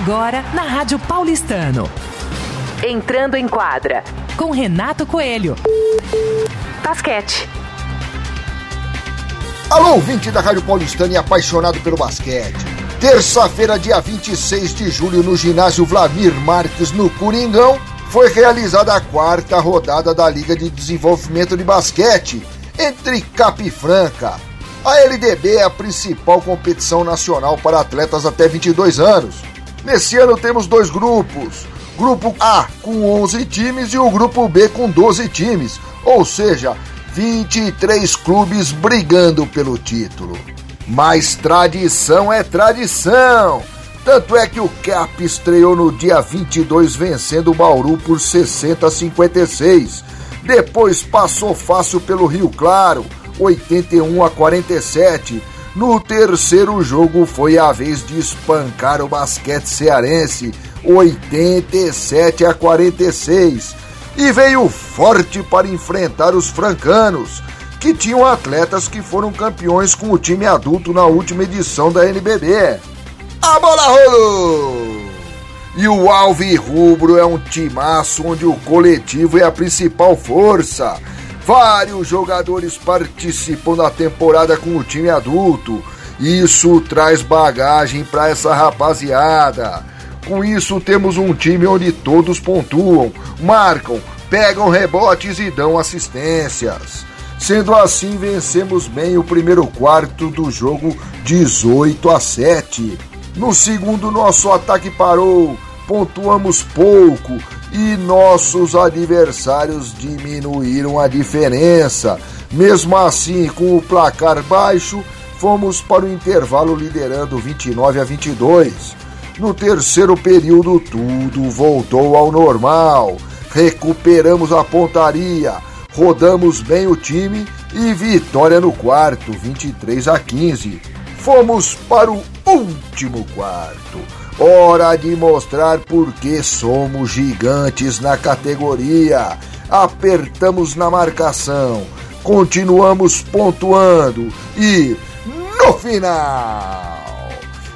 Agora na Rádio Paulistano. Entrando em quadra com Renato Coelho. Basquete. Alô, ouvinte da Rádio Paulistano e apaixonado pelo basquete. Terça-feira, dia 26 de julho, no ginásio Vlamir Marques, no Coringão, foi realizada a quarta rodada da Liga de Desenvolvimento de Basquete entre Cap e Franca. A LDB é a principal competição nacional para atletas até 22 anos. Nesse ano temos dois grupos: Grupo A com 11 times e o Grupo B com 12 times, ou seja, 23 clubes brigando pelo título. Mas tradição é tradição! Tanto é que o Cap estreou no dia 22 vencendo o Bauru por 60 a 56. Depois passou fácil pelo Rio Claro, 81 a 47. No terceiro jogo foi a vez de espancar o basquete cearense, 87 a 46. E veio forte para enfrentar os francanos, que tinham atletas que foram campeões com o time adulto na última edição da NBB. A bola rolou! E o Alvi Rubro é um timaço onde o coletivo é a principal força. Vários jogadores participam da temporada com o time adulto. Isso traz bagagem para essa rapaziada. Com isso, temos um time onde todos pontuam, marcam, pegam rebotes e dão assistências. Sendo assim, vencemos bem o primeiro quarto do jogo 18 a 7. No segundo, nosso ataque parou, pontuamos pouco e nossos adversários diminuíram a diferença. Mesmo assim, com o placar baixo, fomos para o intervalo liderando 29 a 22. No terceiro período, tudo voltou ao normal. Recuperamos a pontaria, rodamos bem o time e vitória no quarto, 23 a 15. Fomos para o último quarto. Hora de mostrar por que somos gigantes na categoria. Apertamos na marcação, continuamos pontuando e no final,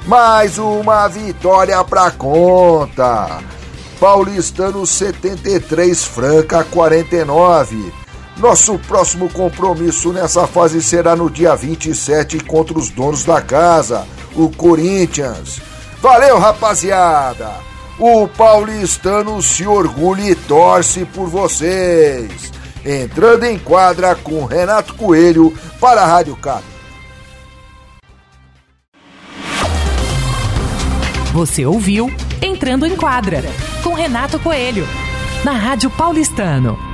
mais uma vitória pra conta. Paulistano 73, Franca 49. Nosso próximo compromisso nessa fase será no dia 27 contra os donos da casa, o Corinthians. Valeu, rapaziada! O paulistano se orgulha e torce por vocês. Entrando em quadra com Renato Coelho para a Rádio Cap. Você ouviu Entrando em Quadra com Renato Coelho na Rádio Paulistano.